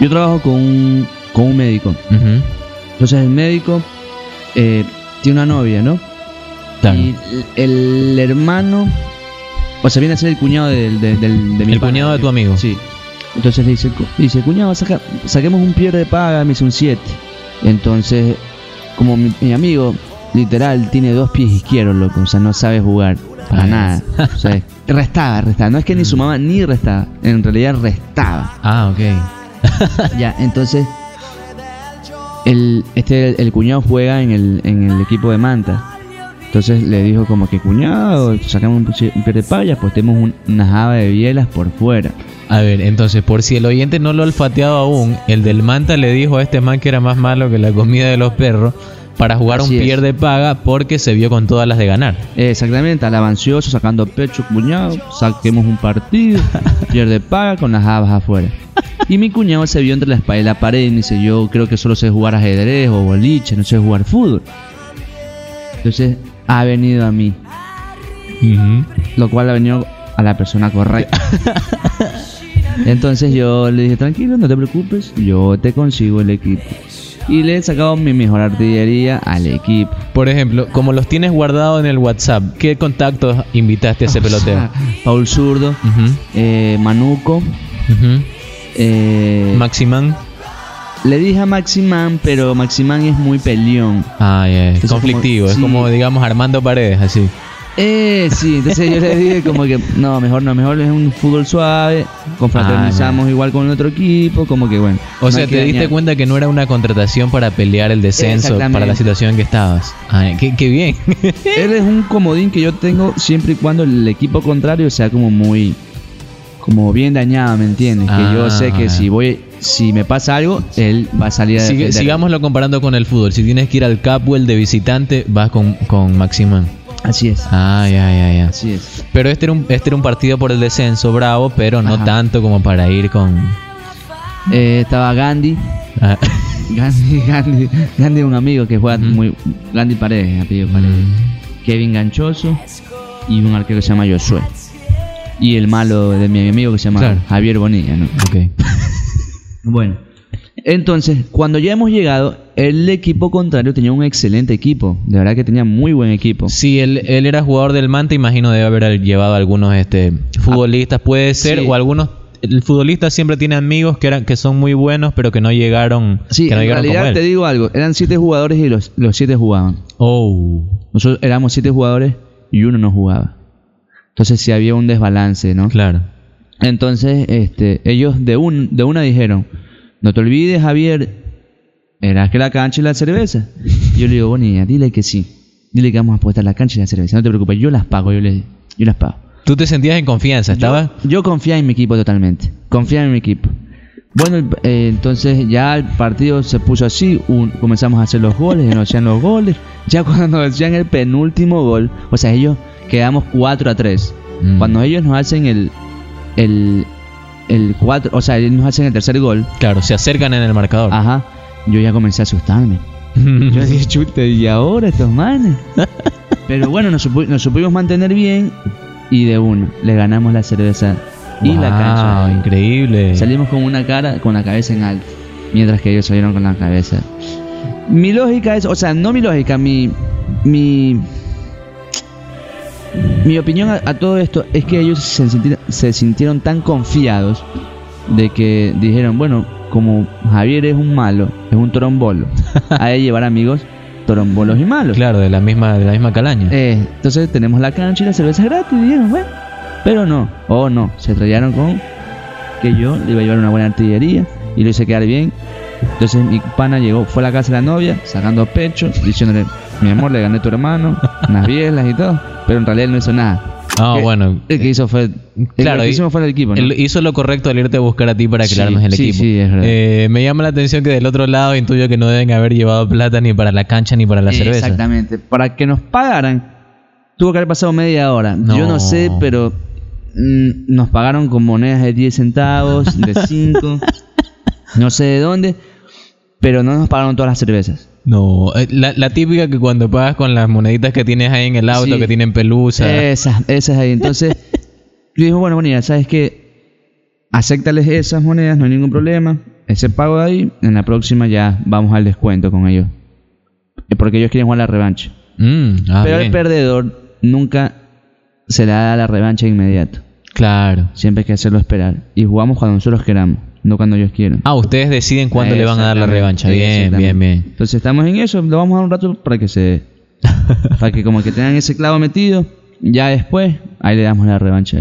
Yo trabajo con un, con un médico. Entonces el médico eh, tiene una novia, ¿no? Claro. Y el, el hermano, o sea, viene a ser el cuñado del, del, del- de mi El pana. cuñado de tu amigo. Sí. Entonces le dice, dice cuñado, saca- saquemos un pierde de paga, me dice un 7. Entonces, como mi, mi amigo, literal, tiene dos pies izquierdos, loco, o sea, no sabe jugar para nada. O sea, restaba, restaba. No es que ni sumaba ni restaba, en realidad restaba. Ah, ok. Ya, entonces, el, este, el cuñado juega en el, en el equipo de Manta. Entonces le dijo como que cuñado, sacamos un, un pierde de paga, pues tenemos un- una java de bielas por fuera. A ver, entonces, por si el oyente no lo ha olfateado aún, el del Manta le dijo a este man que era más malo que la comida de los perros para jugar Así un pierde paga porque se vio con todas las de ganar. Exactamente, al avancioso, sacando pecho, cuñado, saquemos un partido, pierde paga con las habas afuera. Y mi cuñado se vio entre la espalda y la pared y me dice, yo creo que solo sé jugar ajedrez o boliche, no sé jugar fútbol. Entonces ha venido a mí, lo cual ha venido a la persona correcta. Entonces yo le dije, tranquilo, no te preocupes, yo te consigo el equipo. Y le he sacado mi mejor artillería al equipo. Por ejemplo, como los tienes guardados en el WhatsApp, ¿qué contactos invitaste a ese peloteo? Paul Zurdo, eh, Manuco. Eh, Maximán. le dije a Maximán, pero Maximán es muy peleón. Ah, Entonces, conflictivo, como- es sí. como, digamos, Armando Paredes, así. Eh, sí, entonces yo le dije como que no, mejor no, mejor es un fútbol suave, confraternizamos igual con el otro equipo, como que bueno. O no sea, te diste dañar. cuenta que no era una contratación para pelear el descenso, para la situación en que estabas. Ah, qué, qué bien. Él es un comodín que yo tengo siempre y cuando el equipo contrario sea como muy como bien dañado, ¿me entiendes? Que yo Ah. sé que si voy si me pasa algo, él va a salir a Sigue- defender. sigámoslo comparando con el fútbol. Si tienes que ir al Capwell de visitante, vas con, con Maximán. Así es. Ah, ya, ya, ya. Así es. Pero este era, un, este era un partido por el descenso, bravo, pero no Ajá. tanto como para ir con... Eh, estaba Gandhi, Ah, Gandhi, Gandhi, Gandhi es un amigo que juega muy Gandhi Paredes, apellido Paredes. Kevin Ganchoso y un arquero que se llama Josué. Y el malo de mi amigo que se llama Claro. Javier Bonilla, ¿no? ok. Bueno, entonces, cuando ya hemos llegado, el equipo contrario tenía un excelente equipo. De verdad que tenía muy buen equipo. Si él, él era jugador del Manta, imagino debe haber llevado algunos este, futbolistas, puede ser, sí. o algunos... El futbolista siempre tiene amigos que eran que son muy buenos, pero que no llegaron, Sí, que no en llegaron realidad él. te digo algo. Eran siete jugadores y los, los siete jugaban. Oh, Nosotros éramos siete jugadores y uno no jugaba. Entonces sí había un desbalance, ¿no? claro. Entonces, este, ellos de un, de una dijeron, no te olvides, Javier, era que la cancha y la cerveza. Yo le digo, Bonilla, dile que sí. Dile que vamos a apostar la cancha y la cerveza. No te preocupes, yo las pago, yo, le, yo las pago. Tú te sentías en confianza, ¿estabas? Yo, yo confiaba en mi equipo totalmente. Confiaba en mi equipo. Bueno, eh, entonces ya el partido se puso así, un- comenzamos a hacer los goles, nos hacían los goles. Ya cuando nos hacían el penúltimo gol, o sea, ellos quedamos 4 a 3. Mm. Cuando ellos nos hacen el el el 4, o sea, ellos nos hacen el tercer gol, Claro, se acercan en el marcador. ajá, yo ya comencé a asustarme. Yo dije, chute, ¿y ahora estos manes? Pero bueno, nos, supu- nos supimos mantener bien y de uno le ganamos la cerveza y la cancha. increíble. Salimos con una cara, con la cabeza en alto, mientras que ellos salieron con la cabeza. Mi lógica es, o sea, no mi lógica, mi mi mi opinión a, a todo esto es que ellos se sintieron, se sintieron tan confiados de que dijeron, bueno, como Javier es un malo, es un torombolo, hay que llevar amigos torombolos y malos. Claro, de la misma, de la misma calaña. Eh, entonces tenemos la cancha y la cerveza gratis, y dijeron, bueno. Pero no, oh no, se estrellaron con que yo le iba a llevar una buena artillería y lo hice quedar bien. Entonces mi pana llegó, fue a la casa de la novia, sacando pecho, diciéndole, mi amor, le gané a tu hermano, unas bielas y todo. Pero en realidad él no hizo nada. Ah, bueno. El que hizo fue. Claro, que hicimos fue el equipo, ¿no? Él hizo lo correcto al irte a buscar a ti para Sí, crearnos el sí, equipo. sí, es verdad. Eh, me llama la atención que del otro lado intuyo que no deben haber llevado plata ni para la cancha ni para la cerveza. Exactamente. Para que nos pagaran, tuvo que haber pasado media hora. Yo No. sé, pero nos pagaron con monedas de 10 centavos, de 5, no sé de dónde, pero no nos pagaron todas las cervezas. No, eh, la, la típica que cuando pagas con las moneditas que tienes ahí en el auto, Sí. que tienen pelusa. Esas, esas ahí. Entonces, yo dije, bueno, bueno, ya sabes que acéptales esas monedas, no hay ningún problema. ese pago de ahí, en la próxima ya vamos al descuento con ellos. Porque ellos quieren jugar la revancha. Mm, ah, Pero bien. el perdedor nunca se le da la revancha de inmediato. Claro. Siempre hay que hacerlo esperar. Y jugamos cuando nosotros queramos, no cuando ellos quieran. Ah, ustedes deciden cuándo le van a dar la revancha. Bien, bien, bien. Entonces estamos en eso, lo vamos a dar un rato para que se... para que como que tengan ese clavo metido. Ya después, ahí le damos la revancha.